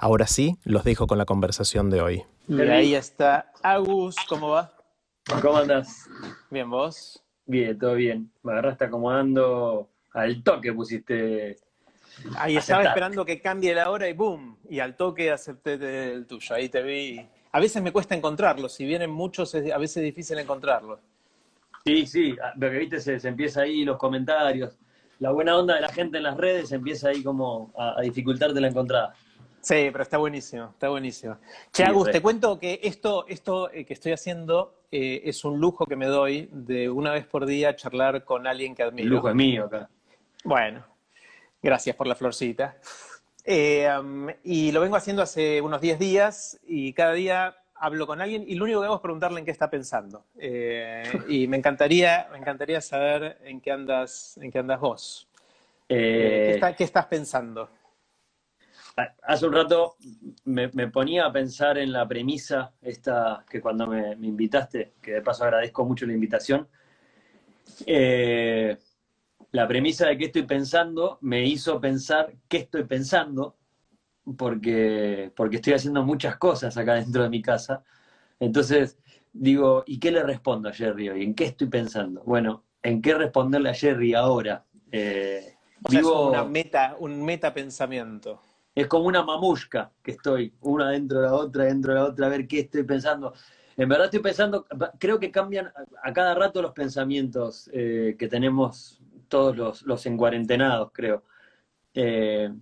Ahora sí, los dejo con la conversación de hoy. Y ahí está Agus, ¿cómo va? ¿Cómo andas? Bien, ¿vos? Bien, todo bien. Me agarraste acomodando al toque, pusiste. Ahí estaba esperando que cambie la hora y boom, y al toque acepté el tuyo, ahí te vi. A veces me cuesta encontrarlos, si vienen muchos, a veces es difícil encontrarlos. Sí, sí, porque ah, viste, se, empieza ahí los comentarios, la buena onda de la gente en las redes empieza ahí como a, a dificultarte la encontrada. Sí, pero está buenísimo, está buenísimo. Che, Agus, te cuento que esto, esto eh, que estoy haciendo eh, es un lujo que me doy de una vez por día charlar con alguien que admiro. El lujo es mío acá. Bueno, gracias por la florcita. Eh, um, y lo vengo haciendo hace unos 10 días y cada día hablo con alguien y lo único que hago es preguntarle en qué está pensando. y me encantaría, me encantaría saber en qué andas, en qué andas vos. ¿qué, ¿Qué estás pensando? Hace un rato me, ponía a pensar en la premisa esta que cuando me, invitaste, que de paso agradezco mucho la invitación, eh, la premisa de qué estoy pensando me hizo pensar qué estoy pensando, porque, porque estoy haciendo muchas cosas acá dentro de mi casa. Entonces digo, ¿y qué le respondo a Jerry hoy? ¿En qué estoy pensando? Bueno, ¿en qué responderle a Jerry ahora? Eh, una meta, un meta pensamiento es como una mamushka que estoy, una dentro de la otra, dentro de la otra, a ver qué estoy pensando. En verdad estoy pensando, creo que cambian a cada rato los pensamientos eh, que tenemos todos los, los encuarentenados, creo. Eh,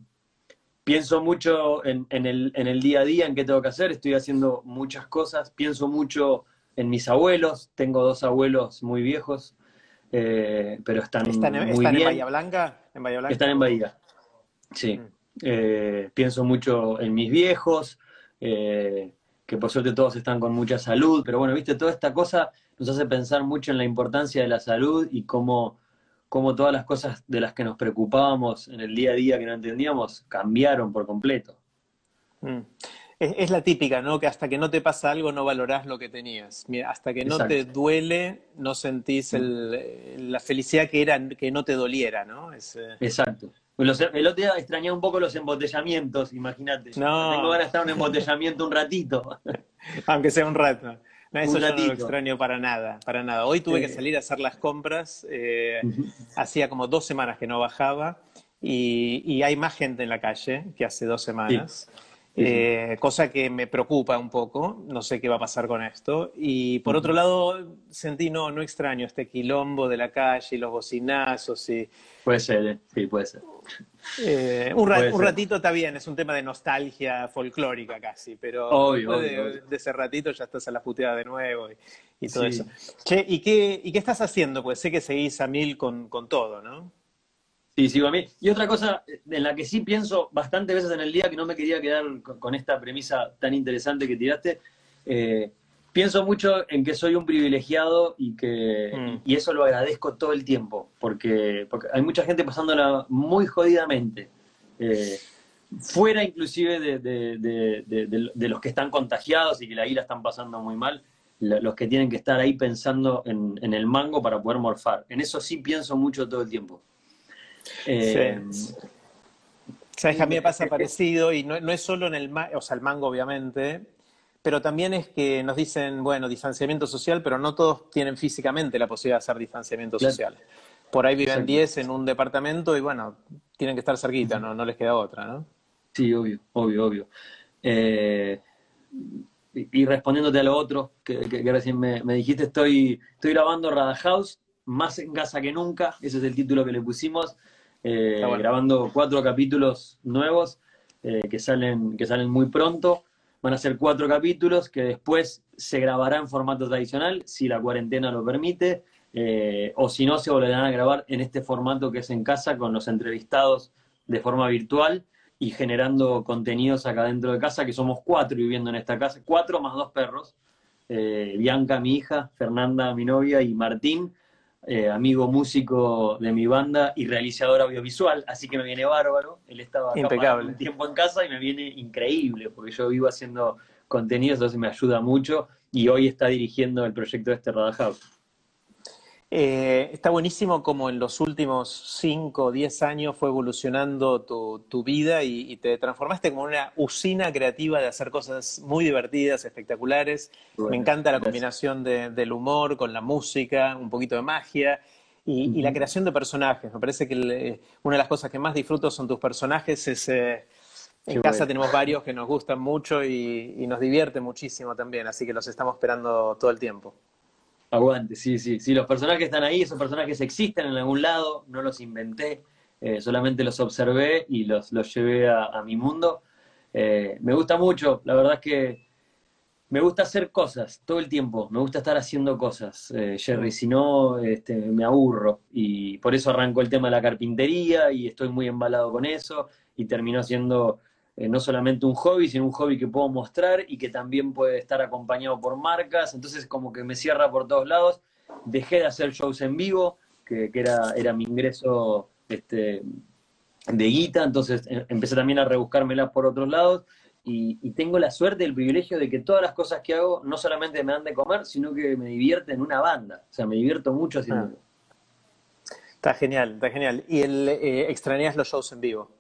pienso mucho en, el, día a día, en qué tengo que hacer, estoy haciendo muchas cosas, pienso mucho en mis abuelos, tengo dos abuelos muy viejos, eh, pero están, ¿Están, en, ¿están en Bahía Blanca? ¿En Bahía Blanca? Están en Bahía, sí. Mm. Eh, pienso mucho en mis viejos, eh, que por suerte todos están con mucha salud, pero bueno, viste, toda esta cosa nos hace pensar mucho en la importancia de la salud y cómo, cómo todas las cosas de las que nos preocupábamos en el día a día que no entendíamos cambiaron por completo. Mm. Es, la típica, ¿no? Que hasta que no te pasa algo no valorás lo que tenías. Mira, hasta que no te duele no sentís mm. la felicidad que era que no te doliera, ¿no? Eh, Exacto. El otro día extrañé un poco los embotellamientos, imagínate. No. Tengo ganas de estar en un embotellamiento un ratito. Aunque sea un rato. No, eso yo no lo extraño para nada, para nada. Hoy tuve que salir a hacer las compras. Eh, hacía como dos semanas que no bajaba y, hay más gente en la calle que hace dos semanas. Eh, cosa que me preocupa un poco, no sé qué va a pasar con esto. Y por otro lado, sentí, no, no extraño este quilombo de la calle y los bocinazos. Y, puede ser, eh, sí, puede ser. Eh, un, ratito está bien, es un tema de nostalgia folclórica casi, pero de, ese ratito ya estás a la puteada de nuevo y, todo eso. Che, ¿y qué, ¿y qué estás haciendo? Pues sé que seguís a mil con, con todo, ¿no? Sí, sigo a mí. Y otra cosa en la que sí pienso bastante veces en el día, que no me quería quedar con, esta premisa tan interesante que tiraste, eh, pienso mucho en que soy un privilegiado y que mm. y eso lo agradezco todo el tiempo, porque, porque hay mucha gente pasándola muy jodidamente. Eh, fuera inclusive de, los que están contagiados y que la ira están pasando muy mal, los que tienen que estar ahí pensando en, en el mango para poder morfar. En eso sí pienso mucho todo el tiempo. Eh, Sabes que a mí me pasa parecido y no, es solo en el, o sea, el mango obviamente, pero también es que nos dicen, bueno, distanciamiento social, pero no todos tienen físicamente la posibilidad de hacer distanciamiento social. Por ahí viven 10 en un departamento y bueno, tienen que estar cerquita, ¿no? no les queda otra, ¿no? Sí, obvio, obvio, obvio. Eh, y, respondiéndote a lo otro que, recién me, dijiste, estoy, estoy grabando Rada House, más en casa que nunca, ese es el título que le pusimos, eh, grabando cuatro capítulos nuevos eh, que, salen, que salen muy pronto. Van a ser cuatro capítulos que después se grabará en formato tradicional, si la cuarentena lo permite, eh, o si no, se volverán a grabar en este formato que es en casa, con los entrevistados de forma virtual y generando contenidos acá dentro de casa, que somos cuatro viviendo en esta casa, cuatro más dos perros, Bianca, mi hija, Fernanda, mi novia, y Martín, eh, amigo músico de mi banda y realizador audiovisual, así que me viene bárbaro. Él estaba Impecable. un tiempo en casa y me viene increíble, porque yo vivo haciendo contenidos, entonces me ayuda mucho, y hoy está dirigiendo el proyecto de este House. Eh, está buenísimo como en los últimos 5 o 10 años fue evolucionando tu, vida y, te transformaste como una usina creativa de hacer cosas muy divertidas, espectaculares. Me encanta la combinación del humor con la música, un poquito de magia y, la creación de personajes. Me parece que una de las cosas que más disfruto son tus personajes. Es, eh, en casa tenemos varios que nos gustan mucho y, y nos divierte muchísimo también, así que los estamos esperando todo el tiempo. Aguante, sí, sí. Sí, los personajes están ahí, esos personajes existen en algún lado, no los inventé, eh, solamente los observé y los, los llevé a, mi mundo. Eh, me gusta mucho, la verdad es que me gusta hacer cosas todo el tiempo, me gusta estar haciendo cosas, eh, Jerry, si no este, me aburro y por eso arrancó el tema de la carpintería y estoy muy embalado con eso y terminó siendo eh, no solamente un hobby, sino un hobby que puedo mostrar y que también puede estar acompañado por marcas, entonces como que me cierra por todos lados. Dejé de hacer shows en vivo, que, era, era mi ingreso este, de guita, entonces eh, empecé también a rebuscármelas por otros lados y, tengo la suerte y el privilegio de que todas las cosas que hago no solamente me dan de comer, sino que me divierte en una banda, o sea, me divierto mucho haciendo. Ah. Está genial, está genial. ¿Y el, eh, extrañas los shows en vivo?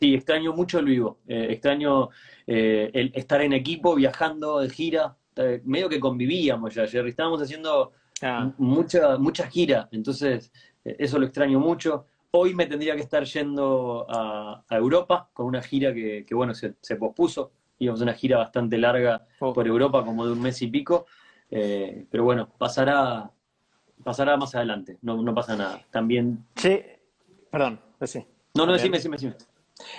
Sí, extraño mucho el vivo. Eh, extraño eh, el estar en equipo, viajando de gira. Eh, medio que convivíamos ya, Jerry. Estábamos haciendo ah. mucha, mucha gira. Entonces, eso lo extraño mucho. Hoy me tendría que estar yendo a, Europa con una gira que, bueno, se, pospuso. Íbamos a una gira bastante larga oh. por Europa, como de un mes y pico. pero bueno, pasará, pasará más adelante. No, no pasa nada. También. Sí, perdón, sí. No, no, decime, decime, decime.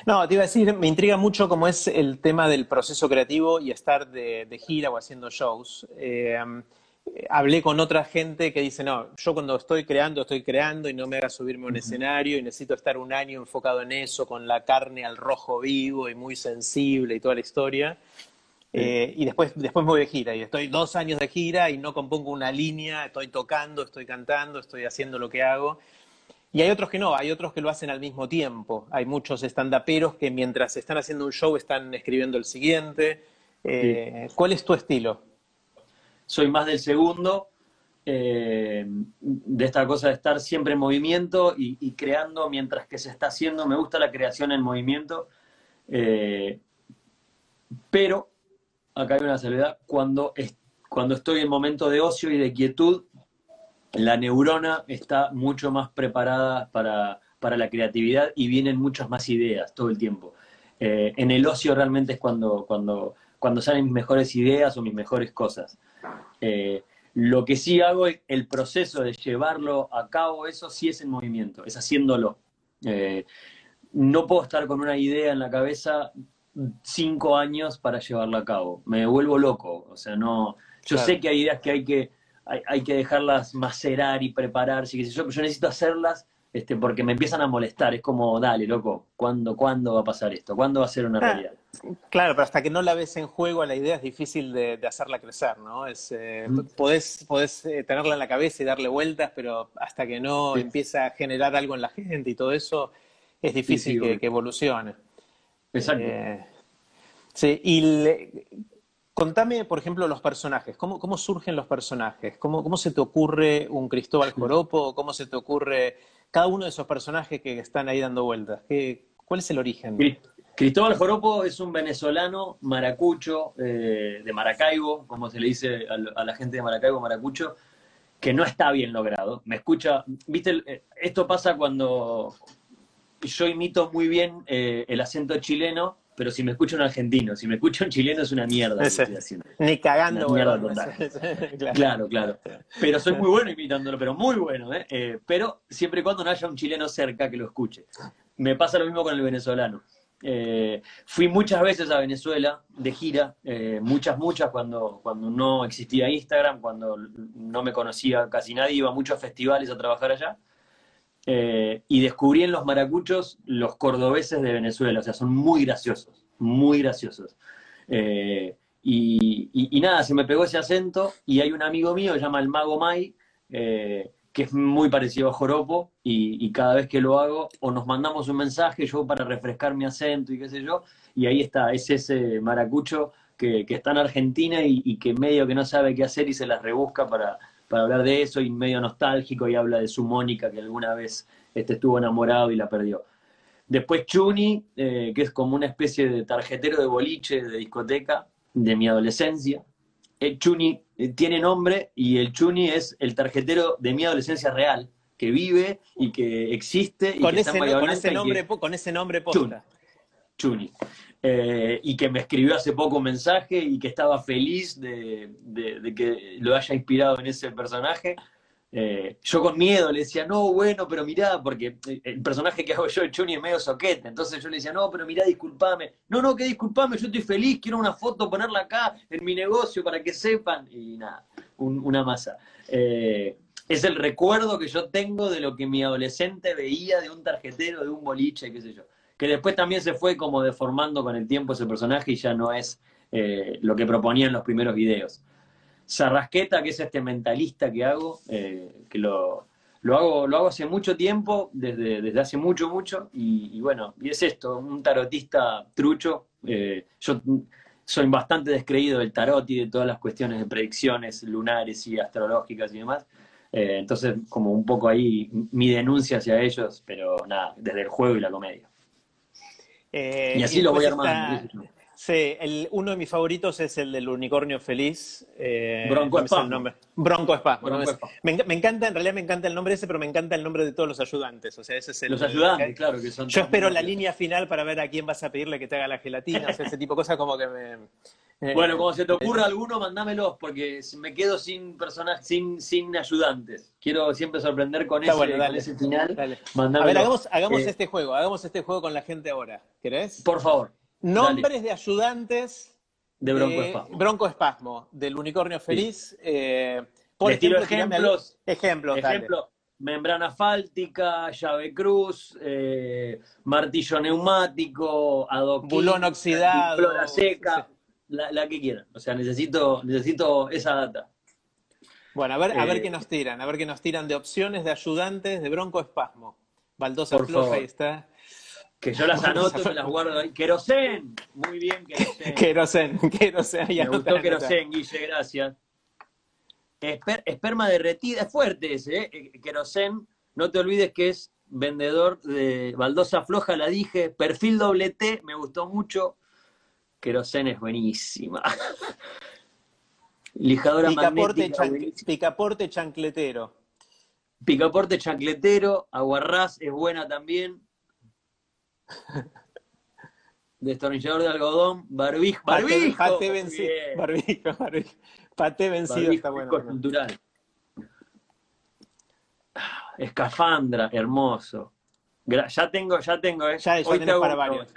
No, te iba a decir, me intriga mucho cómo es el tema del proceso creativo y estar de, gira o haciendo shows. Eh, hablé con otra gente que dice, no, yo cuando estoy creando, estoy creando y no me haga subirme a un escenario y necesito estar un año enfocado en eso, con la carne al rojo vivo y muy sensible y toda la historia. Eh, y después, después me voy de gira y estoy dos años de gira y no compongo una línea, estoy tocando, estoy cantando, estoy haciendo lo que hago. Y hay otros que no, hay otros que lo hacen al mismo tiempo. Hay muchos estandaperos que mientras están haciendo un show están escribiendo el siguiente. Eh, ¿Cuál es tu estilo? Soy más del segundo, eh, de esta cosa de estar siempre en movimiento y, creando mientras que se está haciendo. Me gusta la creación en movimiento, eh, pero acá hay una salvedad, cuando, cuando estoy en momento de ocio y de quietud, la neurona está mucho más preparada para, la creatividad y vienen muchas más ideas todo el tiempo. Eh, en el ocio realmente es cuando, cuando, cuando salen mis mejores ideas o mis mejores cosas. Eh, lo que sí hago, el proceso de llevarlo a cabo, eso sí es en movimiento, es haciéndolo. Eh, no puedo estar con una idea en la cabeza cinco años para llevarla a cabo. Me vuelvo loco. O sea, no. Yo sé que hay ideas que hay que hay, que dejarlas macerar y prepararse, yo, yo necesito hacerlas este, porque me empiezan a molestar. Es como, dale, loco, ¿cuándo, ¿cuándo va a pasar esto? ¿Cuándo va a ser una ah, realidad? Claro, pero hasta que no la ves en juego a la idea es difícil de, hacerla crecer, ¿no? Es, eh, mm. Podés, eh, tenerla en la cabeza y darle vueltas, pero hasta que no empieza a generar algo en la gente y todo eso, es difícil que, evolucione. Exacto. Eh, sí, y Contame, por ejemplo, los personajes. ¿Cómo, cómo surgen los personajes? ¿Cómo, ¿Cómo, se te ocurre un Cristóbal Joropo? ¿Cómo se te ocurre cada uno de esos personajes que están ahí dando vueltas? ¿Qué, ¿Cuál es el origen? Cristóbal Joropo es un venezolano maracucho eh, de Maracaibo, como se le dice a, la gente de Maracaibo, maracucho, que no está bien logrado. Me escucha, viste, eh, esto pasa cuando yo imito muy bien eh, el acento chileno pero si me escucha un argentino, si me escucha un chileno es una mierda. Ni cagando, claro. claro. Pero soy muy bueno imitándolo, pero muy bueno, ¿eh? ¿eh? Pero siempre y cuando no haya un chileno cerca que lo escuche. Me pasa lo mismo con el venezolano. Eh, fui muchas veces a Venezuela de gira, eh, muchas, muchas, cuando, cuando no existía Instagram, cuando no me conocía casi nadie, iba a muchos festivales a trabajar allá. Eh, y descubrí en los maracuchos los cordobeses de Venezuela, o sea, son muy graciosos, muy graciosos. Y, nada, se me pegó ese acento y hay un amigo mío, se llama el Mago Mai, que es muy parecido a Joropo, y, cada vez que lo hago, o nos mandamos un mensaje, yo para refrescar mi acento y qué sé yo, y ahí está, es ese maracucho que, está en Argentina y, que medio que no sabe qué hacer y se las rebusca para, hablar de eso, y medio nostálgico, y habla de su Mónica, que alguna vez este, estuvo enamorado y la perdió. Después Chuni, eh, que es como una especie de tarjetero de boliche, de discoteca, de mi adolescencia, el Chuni eh, tiene nombre y el Chuni es el tarjetero de mi adolescencia real, que vive y que existe. con, y ese, con, ese, nombre, con ese nombre posta. Chuni. Eh, y que me escribió hace poco un mensaje y que estaba feliz de, que lo haya inspirado en ese personaje. Eh, yo con miedo le decía, no, bueno, pero mirá, porque el personaje que hago yo, el Chuni, es medio soquete. Entonces yo le decía, no, pero mirá, disculpame. No, no, que disculpame, yo estoy feliz, quiero una foto, ponerla acá en mi negocio para que sepan. Y nada, una masa. Eh, es el recuerdo que yo tengo de lo que mi adolescente veía de un tarjetero, de un boliche, qué sé yo. Que después también se fue como deformando con el tiempo ese personaje y ya no es eh, lo que proponía en los primeros videos. Sarrasqueta, que es este mentalista que hago, eh, que lo, hago, lo hago hace mucho tiempo, desde, desde hace mucho, mucho, y, bueno, y es esto, un tarotista trucho. Eh, yo soy bastante descreído del tarot y de todas las cuestiones de predicciones lunares y astrológicas y demás. Entonces, como un poco ahí mi denuncia hacia ellos, pero nada, desde el juego y la comedia. Y así lo voy armando. Sí, el, uno de mis favoritos es el del unicornio feliz. Eh, Bronco Espasmo. Bronco Espasmo. me, encanta, en realidad me encanta el nombre ese, pero me encanta el nombre de todos los ayudantes. O sea, ese es el, los ayudantes, claro, que son. Yo espero la línea final para ver a quién vas a pedirle que te haga la gelatina. o sea, ese tipo de cosas como que me. Eh, bueno, como se te ocurra alguno, mandámelos, porque me quedo sin personajes, sin, sin ayudantes. Quiero siempre sorprender con, ese, ese final. A ver, hagamos, hagamos eh, este juego, hagamos este juego con la gente ahora. ¿Querés? Por favor. Nombres de ayudantes de Bronco Espasmo. Bronco Espasmo, del unicornio feliz. Eh, por ejemplo, ejemplos. Ejemplos, ejemplo, membrana fáltica, llave cruz, eh, martillo neumático, adoquín, bulón oxidado, flora seca, la, que quieran. O sea, necesito, necesito esa data. Bueno, a ver, a ver eh, qué nos tiran, a ver qué nos tiran de opciones de ayudantes de bronco espasmo. Baldosa Floja, ahí está. Que yo las anoto y las guardo ahí. ¡Querosen! Muy bien, Querosen. Querosen, Querosen. Me gustó Querosen, Guille, gracias. esperma derretida, es fuerte ese, ¿eh? Querosen. No te olvides que es vendedor de baldosa floja, la dije. Perfil doble T, me gustó mucho. Querosen es buenísima. Lijadora picaporte, magnética. picaporte chancletero. Picaporte chancletero. Aguarrás es buena también. Destornillador de algodón, barbijo. Barbijo. Pate, vencido. Barbijo, barbijo. Pate vencido está bueno. cultural. Escafandra, hermoso. Ya tengo, ya tengo, ¿eh? Ya, ya Hoy te para varios.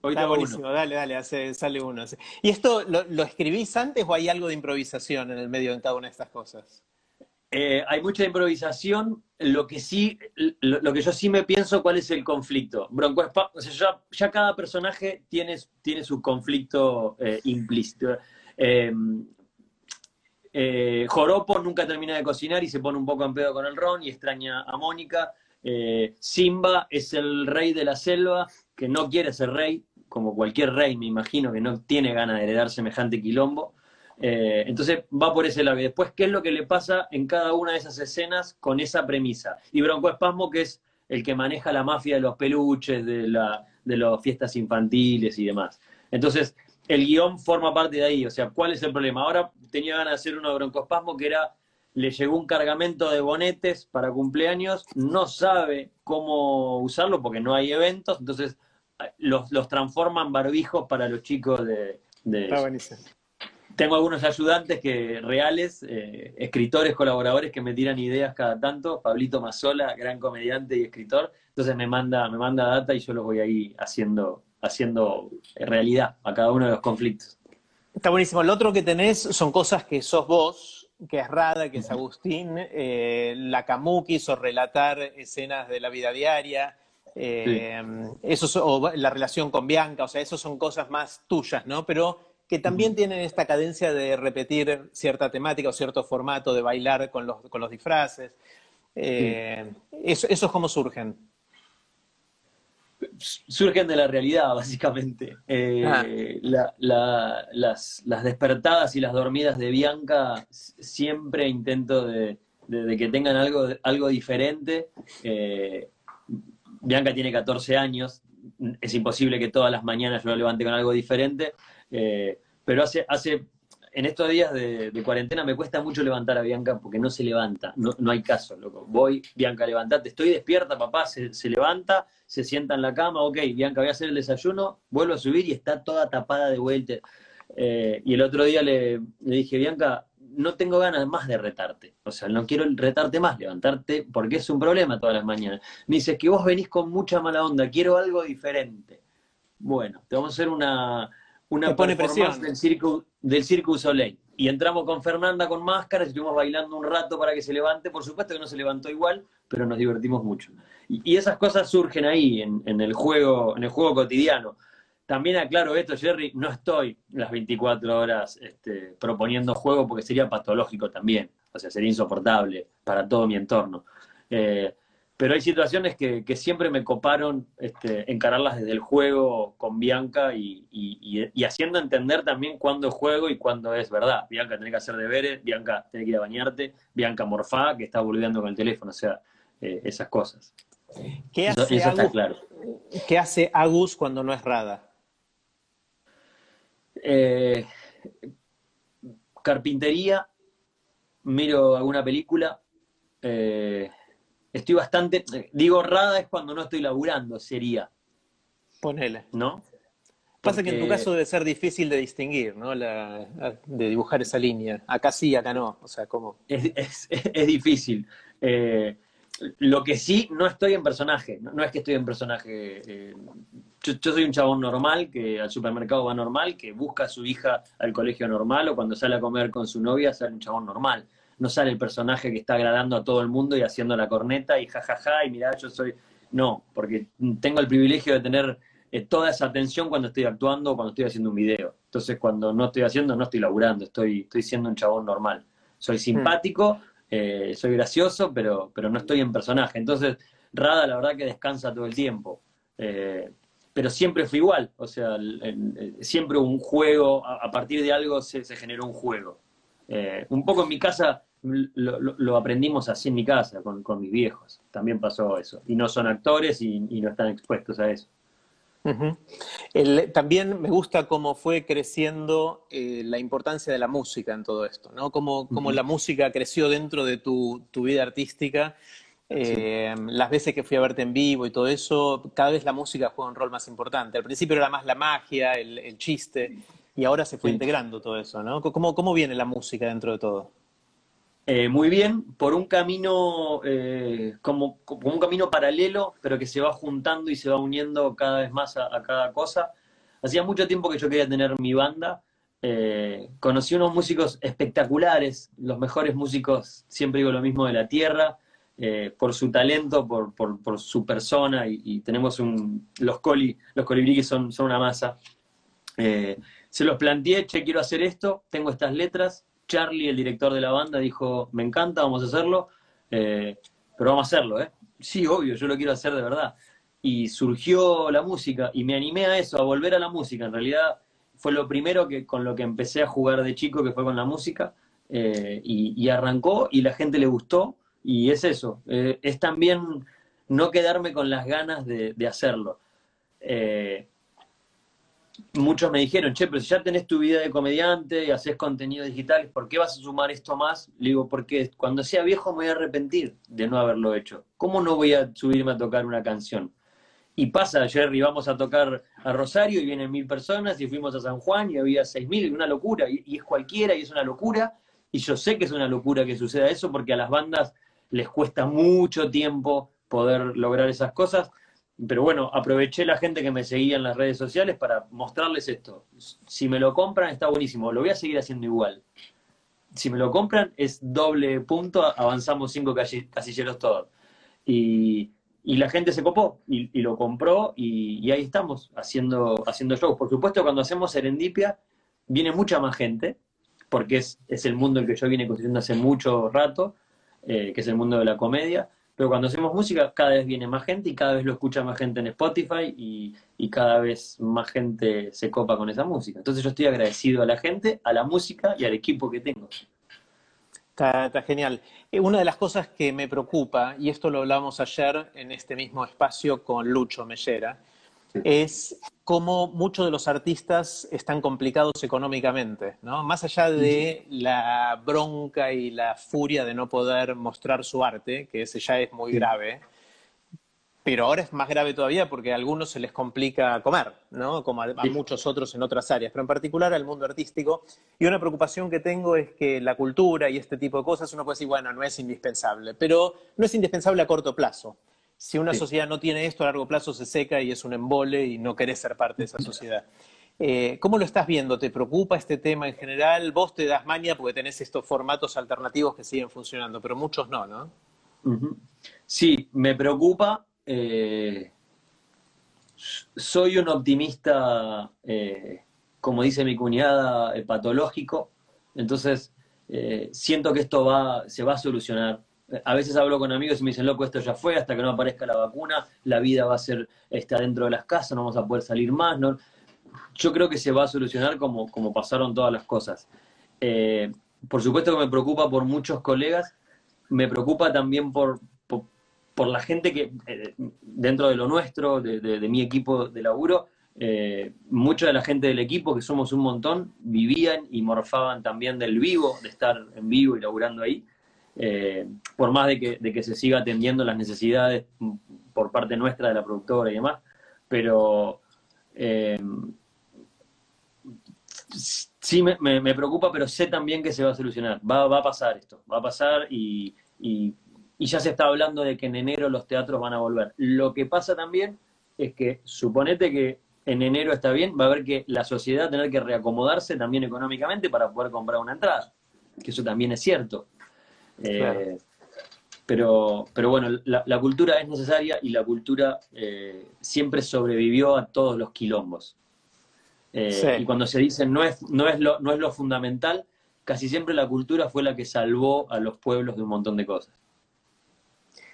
Hoy está buenísimo, dale, dale, hace, sale uno. ¿Y esto lo, lo, escribís antes o hay algo de improvisación en el medio de cada una de estas cosas? Eh, hay mucha improvisación. Lo que sí, lo, que yo sí me pienso, ¿cuál es el conflicto? Bronco o sea, ya, cada personaje tiene, tiene su conflicto eh, implícito. Em, eh, Joropo nunca termina de cocinar y se pone un poco en pedo con el ron y extraña a Mónica. Simba es el rey de la selva que no quiere ser rey, como cualquier rey, me imagino, que no tiene ganas de heredar semejante quilombo. Eh, entonces va por ese lado. Y después, ¿qué es lo que le pasa en cada una de esas escenas con esa premisa? Y Bronco Espasmo, que es el que maneja la mafia de los peluches, de, la, de las fiestas infantiles y demás. Entonces, el guion forma parte de ahí. O sea, ¿cuál es el problema? Ahora tenía ganas de hacer uno de Bronco Espasmo que era, le llegó un cargamento de bonetes para cumpleaños, no sabe cómo usarlo porque no hay eventos, entonces los, los transforman barbijos para los chicos de... Está buenísimo. Tengo algunos ayudantes que reales, eh, escritores, colaboradores que me tiran ideas cada tanto. Pablito Mazzola, gran comediante y escritor. Entonces me manda, me manda data y yo los voy ahí haciendo, haciendo realidad a cada uno de los conflictos. Está buenísimo. Lo otro que tenés son cosas que sos vos, que es Rada, que es Agustín, eh, la Camu quiso relatar escenas de la vida diaria, eh, eso, o la relación con Bianca, o sea, eso son cosas más tuyas, ¿no? Pero que también tienen esta cadencia de repetir cierta temática o cierto formato de bailar con los, con los disfraces. Eh, ¿Esos cómo surgen? Surgen de la realidad, básicamente. Eh, ah. las, despertadas y las dormidas de Bianca siempre intento de, que tengan algo, algo diferente. Eh, Bianca tiene 14 años, es imposible que todas las mañanas yo lo levante con algo diferente. Eh, pero hace, hace, en estos días de, cuarentena me cuesta mucho levantar a Bianca porque no se levanta, no, no hay caso, loco. Voy, Bianca, levantate, estoy despierta, papá, se, levanta, se sienta en la cama, ok, Bianca, voy a hacer el desayuno, vuelvo a subir y está toda tapada de vuelta. Eh, y el otro día le, le dije, Bianca, no tengo ganas más de retarte. O sea, no quiero retarte más, levantarte, porque es un problema todas las mañanas. Me dices que vos venís con mucha mala onda, quiero algo diferente. Bueno, te vamos a hacer una, una pone performance del Circo, del Circo Soleil. Y entramos con Fernanda con máscara, estuvimos bailando un rato para que se levante. Por supuesto que no se levantó igual, pero nos divertimos mucho. Y, esas cosas surgen ahí, en, el juego, en el juego cotidiano. También aclaro esto, Jerry, no estoy las 24 horas este, proponiendo juego porque sería patológico también. O sea, sería insoportable para todo mi entorno. Eh, pero hay situaciones que, siempre me coparon este, encararlas desde el juego con Bianca y, haciendo entender también cuándo juego y cuándo es verdad. Bianca tiene que hacer deberes, Bianca tiene que ir a bañarte, Bianca morfá, que está volviendo con el teléfono, o sea, eh, esas cosas. ¿Qué hace, eso, está claro. ¿Qué hace Agus cuando no es Rada? Eh, carpintería, miro alguna película, eh, estoy bastante, digo rada es cuando no estoy laburando, sería. Ponele. ¿No? Pasa que en tu caso debe ser difícil de distinguir, ¿no? La, de dibujar esa línea. Acá sí, acá no. O sea, ¿cómo? Es, difícil. Eh, lo que sí, no estoy en personaje. No, es que estoy en personaje. Eh, yo, soy un chabón normal que al supermercado va normal, que busca a su hija al colegio normal o cuando sale a comer con su novia sale un chabón normal no sale el personaje que está agradando a todo el mundo y haciendo la corneta y jajaja y mira, yo soy... No, porque tengo el privilegio de tener eh, toda esa atención cuando estoy actuando o cuando estoy haciendo un video. Entonces, cuando no estoy haciendo, no estoy laburando, estoy, estoy siendo un chabón normal. Soy simpático, eh, soy gracioso, pero, pero no estoy en personaje. Entonces, Rada, la verdad que descansa todo el tiempo. Eh, pero siempre fue igual, o sea, siempre un juego, a, partir de algo se, se generó un juego. un poco en mi casa lo, aprendimos así en mi casa con, mis viejos. También pasó eso. Y no son actores y, no están expuestos a eso. también me gusta cómo fue creciendo eh, la importancia de la música en todo esto, ¿no? Cómo, la música creció dentro de tu, vida artística. Eh, las veces que fui a verte en vivo y todo eso, cada vez la música juega un rol más importante. Al principio era más la magia, el, chiste, y ahora se fue integrando todo eso, ¿no? ¿Cómo, ¿Cómo viene la música dentro de todo? Eh, muy bien, por un camino, eh, como, un camino paralelo, pero que se va juntando y se va uniendo cada vez más a, cada cosa. Hacía mucho tiempo que yo quería tener mi banda. Eh, conocí unos músicos espectaculares, los mejores músicos, siempre digo lo mismo, de la tierra, por su talento, por, su persona, y, tenemos un, los coli, los colibríes son, son una masa. se los planteé, che, quiero hacer esto, tengo estas letras, Charlie, el director de la banda, dijo, me encanta, vamos a hacerlo, eh, pero vamos a hacerlo, ¿eh? Sí, obvio, yo lo quiero hacer de verdad. Y surgió la música y me animé a eso, a volver a la música. En realidad fue lo primero que con lo que empecé a jugar de chico, que fue con la música, eh, y, arrancó y la gente le gustó. Y es eso, eh, es también no quedarme con las ganas de, hacerlo muchos me dijeron, che, pero si ya tenés tu vida de comediante y haces contenido digital, ¿por qué vas a sumar esto más? Le digo, porque cuando sea viejo me voy a arrepentir de no haberlo hecho. ¿Cómo no voy a subirme a tocar una canción? y pasa, ayer íbamos a tocar a Rosario y vienen mil personas y fuimos a San Juan y había seis mil, una locura, y, es cualquiera y es una locura, y yo sé que es una locura que suceda eso porque a las bandas les cuesta mucho tiempo poder lograr esas cosas, pero bueno, aproveché la gente que me seguía en las redes sociales para mostrarles esto. Si me lo compran está buenísimo, lo voy a seguir haciendo igual. Si me lo compran es doble punto, avanzamos cinco casilleros todos. Y, y la gente se copó y, lo compró y, ahí estamos haciendo, haciendo shows. Por supuesto, cuando hacemos Serendipia viene mucha más gente, porque es, es el mundo el que yo vine construyendo hace mucho rato, eh, que es el mundo de la comedia. Pero cuando hacemos música, cada vez viene más gente y cada vez lo escucha más gente en Spotify y, y cada vez más gente se copa con esa música. Entonces yo estoy agradecido a la gente, a la música y al equipo que tengo. Está, genial. Eh, una de las cosas que me preocupa, y esto lo hablamos ayer en este mismo espacio con Lucho Mellera, es cómo muchos de los artistas están complicados económicamente, ¿no? Más allá de la bronca y la furia de no poder mostrar su arte, que ese ya es muy grave, pero ahora es más grave todavía porque a algunos se les complica comer, ¿no? Como a, muchos otros en otras áreas, pero en particular al mundo artístico. Y una preocupación que tengo es que la cultura y este tipo de cosas, uno puede decir, bueno, no es indispensable, pero no es indispensable a corto plazo. Si una sociedad no tiene esto, a largo plazo se seca y es un embole y no querés ser parte de esa sociedad. Eh, ¿Cómo lo estás viendo? ¿Te preocupa este tema en general? Vos te das maña porque tenés estos formatos alternativos que siguen funcionando, pero muchos no, ¿no? Sí, me preocupa eh, soy un optimista, eh, como dice mi cuñada, patológico, entonces siento que esto va, se va a solucionar. A veces hablo con amigos y me dicen, loco, esto ya fue, hasta que no aparezca la vacuna, la vida va a ser está dentro de las casas, no vamos a poder salir más. ¿no? Yo creo que se va a solucionar como, como pasaron todas las cosas. por supuesto que me preocupa por muchos colegas, me preocupa también por, por la gente que, eh, dentro de lo nuestro, de, mi equipo de laburo, eh, mucha de la gente del equipo, que somos un montón, vivían y morfaban también del vivo, de estar en vivo y laburando ahí, eh, por más de que, se siga atendiendo las necesidades por parte nuestra de la productora y demás, pero sí me, preocupa, pero sé también que se va a solucionar, va, a pasar esto, va a pasar y, y y ya se está hablando de que en enero los teatros van a volver. Lo que pasa también es que suponete que en enero está bien, va a haber que la sociedad tener que reacomodarse también económicamente para poder comprar una entrada, que eso también es cierto. Eh, pero, pero bueno, la, cultura es necesaria y la cultura eh, siempre sobrevivió a todos los quilombos. Eh, y cuando se dice no es, no, es lo, no es lo fundamental, casi siempre la cultura fue la que salvó a los pueblos de un montón de cosas.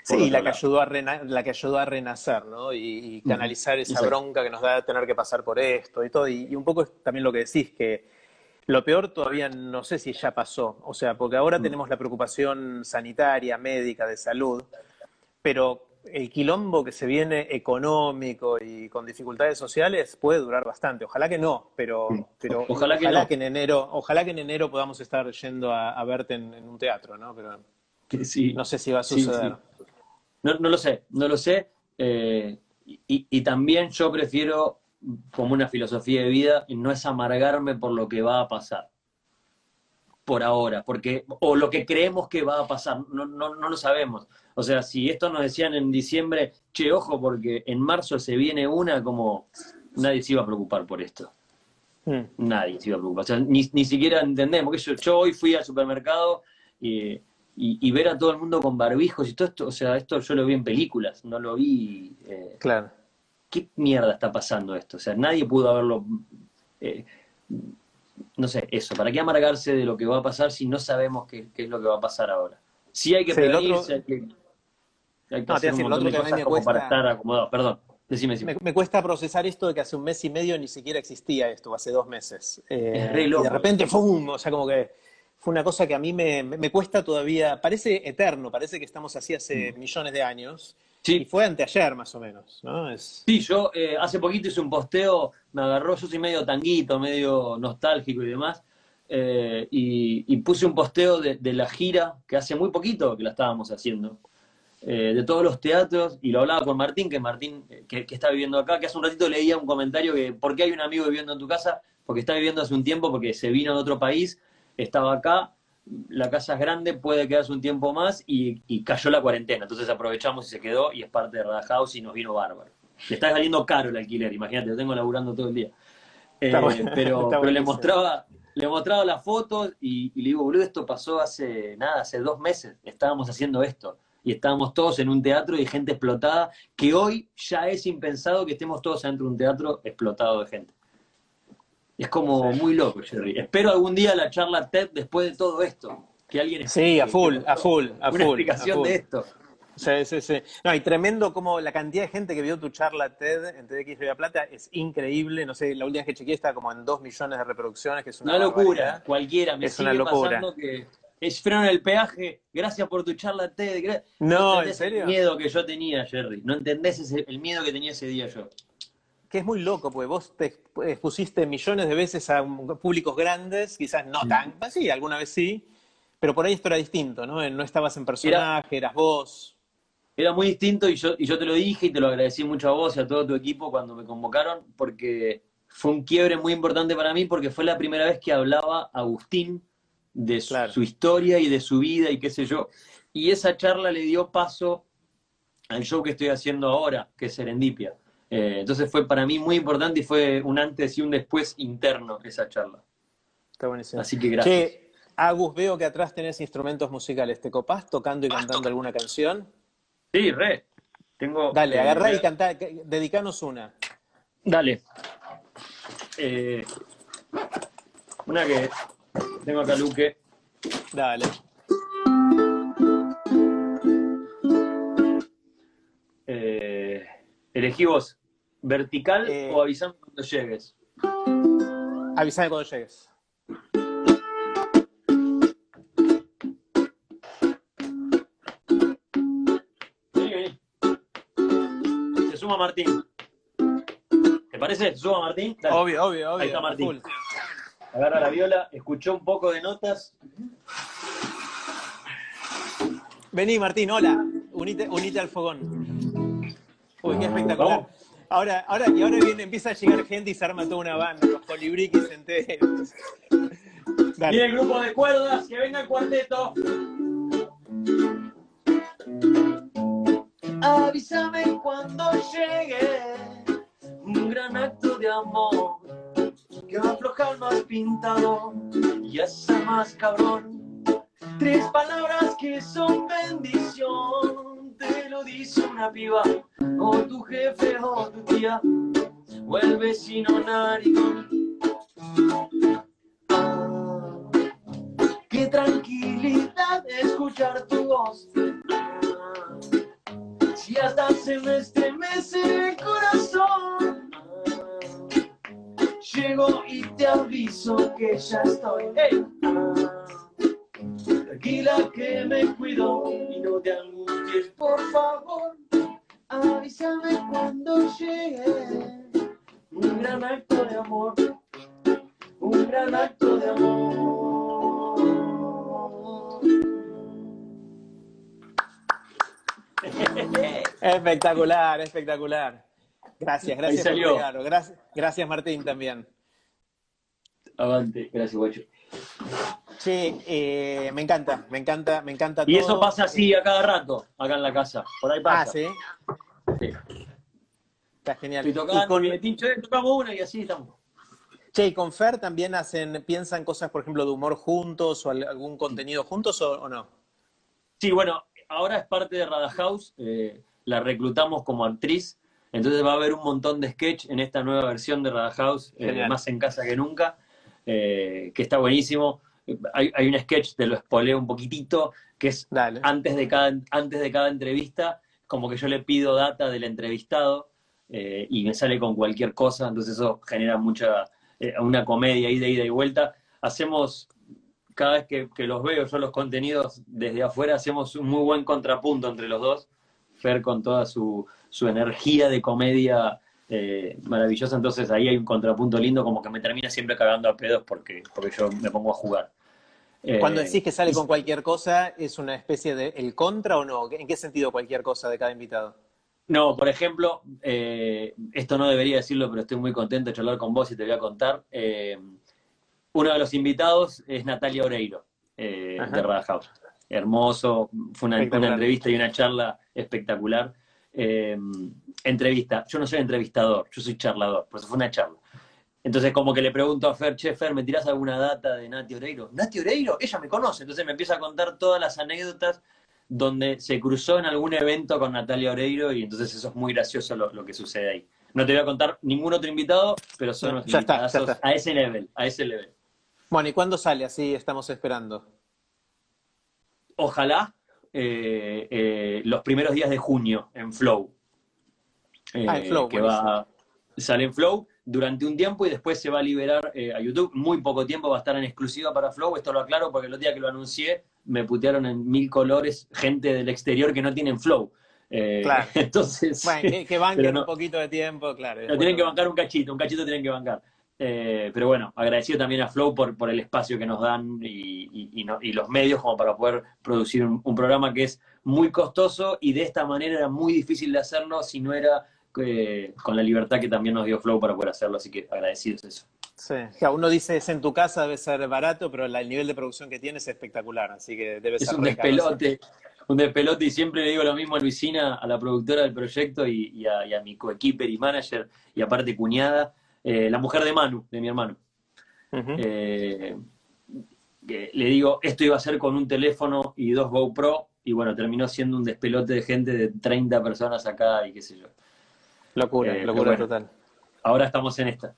Sí, la que, ayudó a la que ayudó a renacer, ¿no? Y, canalizar esa bronca que nos da tener que pasar por esto y todo. Y, un poco es también lo que decís, que lo peor todavía no sé si ya pasó. O sea, porque ahora mm. tenemos la preocupación sanitaria, médica, de salud, pero el quilombo que se viene económico y con dificultades sociales puede durar bastante. Ojalá que no, pero, pero ojalá, que, en enero, ojalá que en enero podamos estar yendo a, verte en, un teatro, ¿no? Pero no sé si va a suceder. No, no lo sé, no lo sé. Eh, y, también yo prefiero, como una filosofía de vida, no es amargarme por lo que va a pasar. Por ahora, porque, o lo que creemos que va a pasar, no, no, no lo sabemos. O sea, si esto nos decían en diciembre, che, ojo, porque en marzo se viene una, como nadie se iba a preocupar por esto. Hmm. Nadie se iba a preocupar. O sea, ni, ni siquiera entendemos que yo, yo hoy fui al supermercado y y, ver a todo el mundo con barbijos y todo esto, o sea, esto yo lo vi en películas, no lo vi. Eh, claro. ¿Qué mierda está pasando esto? O sea, nadie pudo haberlo. Eh, no sé, eso. ¿Para qué amargarse de lo que va a pasar si no sabemos qué, es lo que va a pasar ahora? Sí hay que prevenirse, hay que, hay que hacer un montón de cosas como para estar acomodado. Perdón. Decime, decime. Me, cuesta procesar esto de que hace un mes y medio ni siquiera existía esto, hace dos meses. es re loco. Y de repente, ¡fum! O sea, como que fue una cosa que a mí me, cuesta todavía, parece eterno, parece que estamos así hace mm. millones de años. Sí. Y fue anteayer más o menos, ¿no? Sí, yo eh, hace poquito hice un posteo, me agarró, yo soy medio tanguito, medio nostálgico y demás, eh, y, puse un posteo de, la gira que hace muy poquito que la estábamos haciendo. de todos los teatros, y lo hablaba con Martín, que Martín, que, está viviendo acá, que hace un ratito leía un comentario que, ¿por qué hay un amigo viviendo en tu casa? Porque está viviendo hace un tiempo, porque se vino de otro país, estaba acá, la casa es grande, puede quedarse un tiempo más, y, cayó la cuarentena. Entonces aprovechamos y se quedó, y es parte de Rada House, y nos vino bárbaro. Le está saliendo caro el alquiler, imagínate, lo tengo laburando todo el día. pero, pero le mostraba le mostraba las fotos y, le digo, boludo, esto pasó hace nada, hace dos meses, estábamos haciendo esto. Y estábamos todos en un teatro y gente explotada, que hoy ya es impensado que estemos todos dentro de un teatro explotado de gente. Es como muy loco, Jerry. Espero algún día la charla TED después de todo esto. Que alguien Sí, a full, a full, a full. Una explicación de esto. Sí, sí, sí. No, y tremendo como la cantidad de gente que vio tu charla TED en TEDx Río Plata es increíble. No sé, la última vez que chequeé está como en dos millones de reproducciones, que es una, locura. Cualquiera, me es sigue una locura. pasando que es freno el peaje, gracias por tu charla TED. No, ¿en serio? El miedo que yo tenía, Jerry. No entendés el miedo que tenía ese día yo. Que es muy loco, porque vos te expusiste millones de veces a públicos grandes, quizás no tan, sí, alguna vez sí, pero por ahí esto era distinto, ¿no? No estabas en personaje, eras vos era muy distinto y yo, y yo te lo dije y te lo agradecí mucho a vos y a todo tu equipo cuando me convocaron, porque fue un quiebre muy importante para mí, porque fue la primera vez que hablaba Agustín de su, historia y de su vida y qué sé yo. Y esa charla le dio paso al show que estoy haciendo ahora, que es Serendipia. Eh, entonces fue para mí muy importante y fue un antes y un después interno esa charla. Está buenísimo. Así que gracias. Agus, veo que atrás tenés instrumentos musicales. ¿Te copás tocando y cantando alguna canción? Sí, re. Tengo, Dale, agarrá y cantá, dedicanos una. Dale. Eh, una que tengo acá, Luque. Dale. Eh, elegí vos, vertical eh, o avisame cuando llegues. Avisame cuando llegues. suma Martín. ¿Te parece? Suma Martín. Obvio, obvio, obvio. Ahí está Martín. Agarra la viola, escuchó un poco de notas. Vení, Martín, hola. Unite, unite al fogón. Uy, qué espectacular. Ahora, ahora, y ahora viene, empieza a llegar gente y se arma toda una banda, los colibriquis enteros. Viene el grupo de cuerdas, que venga el cuarteto. Avísame cuando llegue un gran acto de amor que va a aflojar más pintado y hace más cabrón. Tres palabras que son bendición, te lo dice una piba, o tu jefe o tu tía, o el vecino narigón. Ah, qué tranquilidad escuchar tu voz y hasta se me estremece el corazón. Llego y te aviso que ya estoy. Tranquila que me cuido y no te angusties, por favor. Avísame cuando llegue. Un gran acto de amor. Un gran acto de amor. espectacular, espectacular. Gracias, gracias por Gracias, gracias Martín también. Avante, gracias guacho. Sí, eh, me encanta, me encanta, me encanta Y eso pasa así a cada rato, acá en la casa. Por ahí pasa. Ah, sí. Sí. Está genial. y con mi tincho tocamos una y así estamos. Che, ¿y con Fer también hacen, piensan cosas, por ejemplo, de humor juntos o algún contenido juntos o no? Sí, bueno, ahora es parte de Rada House, eh, la reclutamos como actriz, entonces va a haber un montón de sketch en esta nueva versión de Rada House, eh, más en casa que nunca, eh, que está buenísimo. Hay, un sketch, te lo espoleo un poquitito, que es antes de, cada, antes de cada entrevista, como que yo le pido data del entrevistado y me sale con cualquier cosa, entonces eso genera mucha, una comedia ida, ida y vuelta. Hacemos cada vez que, los veo yo los contenidos desde afuera, hacemos un muy buen contrapunto entre los dos. Fer con toda su, energía de comedia eh, maravillosa, entonces ahí hay un contrapunto lindo, como que me termina siempre cagando a pedos porque, porque yo me pongo a jugar. Cuando decís que sale con cualquier cosa, ¿es una especie de el contra o no? ¿En qué sentido cualquier cosa de cada invitado? No, por ejemplo, esto no debería decirlo, pero estoy muy contento de charlar con vos y te voy a contar. uno de los invitados es Natalia Oreiro, de Rada Hermoso, fue una, una, entrevista y una charla espectacular. entrevista, yo no soy entrevistador, yo soy charlador, por eso fue una charla. Entonces como que le pregunto a Fer, che, Fer, ¿me tirás alguna data de Nati Oreiro? Nati Oreiro, ella me conoce, entonces me empieza a contar todas las anécdotas donde se cruzó en algún evento con Natalia Oreiro y entonces eso es muy gracioso lo, que sucede ahí. No te voy a contar ningún otro invitado, pero son los invitados a ese nivel, a ese nivel. Bueno, ¿y cuándo sale? Así estamos esperando. Ojalá eh, eh, los primeros días de junio en Flow. ah, en Flow. Que va, sale en Flow durante un tiempo y después se va a liberar eh, a YouTube. Muy poco tiempo va a estar en exclusiva para Flow, esto lo aclaro porque el día que lo anuncié me putearon en mil colores gente del exterior que no tienen Flow. Eh, claro. Entonces. Bueno, que, banquen un poquito de tiempo, claro. tienen que bancar un cachito, un cachito tienen que bancar. Eh, pero bueno, agradecido también a Flow por, por el espacio que nos dan y, los medios como para poder producir un, un, programa que es muy costoso y de esta manera era muy difícil de hacerlo si no era con la libertad que también nos dio Flow para poder hacerlo, así que agradecidos eso. Sí, uno dice es en tu casa, debe ser barato, pero el nivel de producción que tienes es espectacular, así que debe ser. Es un despelote, un despelote, y siempre le digo lo mismo a Luisina, a la productora del proyecto y, a, mi coequiper y manager, y aparte cuñada, eh, la mujer de Manu, de mi hermano. Eh, le digo, esto iba a ser con un teléfono y dos GoPro, y bueno, terminó siendo un despelote de gente de 30 personas acá y qué sé yo. Locura, eh, locura total. Ahora estamos en esta.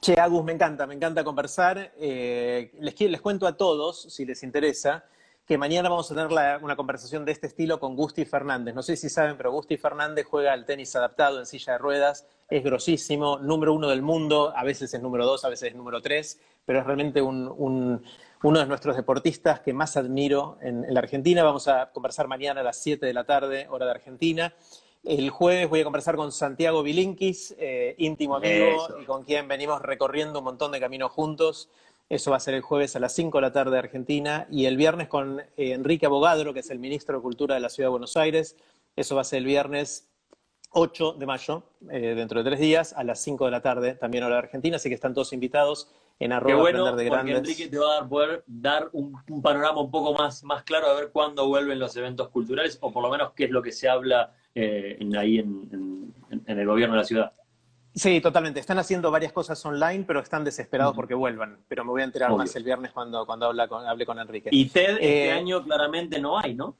Che, Agus, me encanta, me encanta conversar. Eh, les, les cuento a todos, si les interesa, que mañana vamos a tener una conversación de este estilo con Gusti Fernández. No sé si saben, pero Gusti Fernández juega al tenis adaptado en silla de ruedas, es grosísimo, número uno del mundo, a veces es número dos, a veces es número tres, pero es realmente uno de nuestros deportistas que más admiro en, en la Argentina. Vamos a conversar mañana a las 7 de la tarde, hora de Argentina. El jueves voy a conversar con Santiago Bilinkis, eh, íntimo amigo, y con quien venimos recorriendo un montón de caminos juntos. Eso va a ser el jueves a las 5 de la tarde de Argentina. Y el viernes con eh, Enrique Abogadro, que es el ministro de Cultura de la Ciudad de Buenos Aires. Eso va a ser el viernes 8 de mayo, eh, dentro de tres días, a las 5 de la tarde, también hora de Argentina. Así que están todos invitados en arroba Qué bueno, de Grandes. Porque Enrique te va a poder dar un, panorama un poco más, más claro a ver cuándo vuelven los eventos culturales, o por lo menos qué es lo que se habla eh, ahí en, el gobierno de la ciudad. Sí, totalmente. Están haciendo varias cosas online, pero están desesperados porque vuelvan. Pero me voy a enterar más el viernes cuando, cuando habla con, hable con Enrique. Y TED este eh, año claramente no hay, ¿no?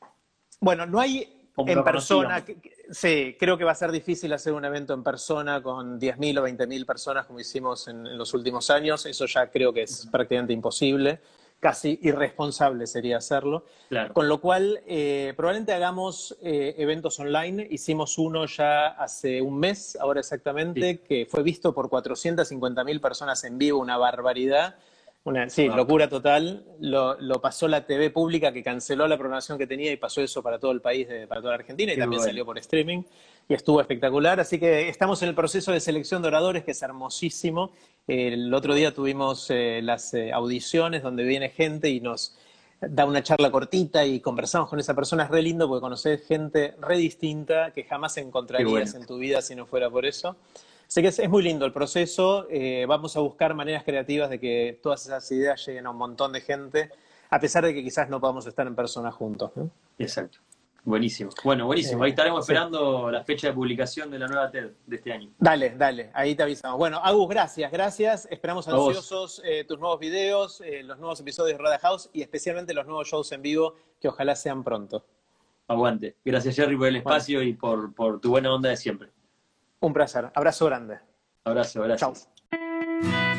Bueno, no hay en persona. Sí, creo que va a ser difícil hacer un evento en persona con 10.000 o 20.000 personas como hicimos en, los últimos años. Eso ya creo que es prácticamente imposible casi irresponsable sería hacerlo. Con lo cual, eh, probablemente hagamos eh, eventos online. Hicimos uno ya hace un mes, ahora exactamente, que fue visto por 450 mil personas en vivo, una barbaridad. Una, sí, locura total. Lo, pasó la TV pública que canceló la programación que tenía y pasó eso para todo el país, para toda la Argentina y también salió por streaming y estuvo espectacular. Así que estamos en el proceso de selección de oradores que es hermosísimo. El otro día tuvimos eh, las eh, audiciones donde viene gente y nos da una charla cortita y conversamos con esa persona. Es re lindo porque conoces gente re distinta que jamás encontrarías en tu vida si no fuera por eso. Así que es, muy lindo el proceso. Eh, vamos a buscar maneras creativas de que todas esas ideas lleguen a un montón de gente, a pesar de que quizás no podamos estar en persona juntos. Exacto. Buenísimo. Bueno, buenísimo. Ahí estaremos esperando la fecha de publicación de la nueva TED de este año. Dale, dale, ahí te avisamos. Bueno, Agus, gracias, gracias. Esperamos ansiosos eh, tus nuevos videos, eh, los nuevos episodios de Rada House y especialmente los nuevos shows en vivo que ojalá sean pronto. Aguante. Gracias, Jerry, por el espacio y por, por tu buena onda de siempre. Un placer. Abrazo grande. Abrazo, gracias. Chao.